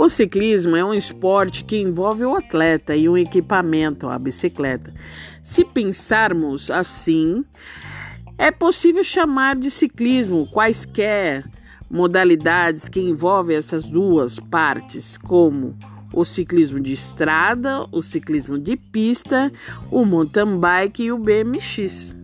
O ciclismo é um esporte que envolve o atleta e um equipamento, a bicicleta. Se pensarmos assim, é possível chamar de ciclismo quaisquer modalidades que envolvem essas duas partes, como o ciclismo de estrada, o ciclismo de pista, o mountain bike e o BMX.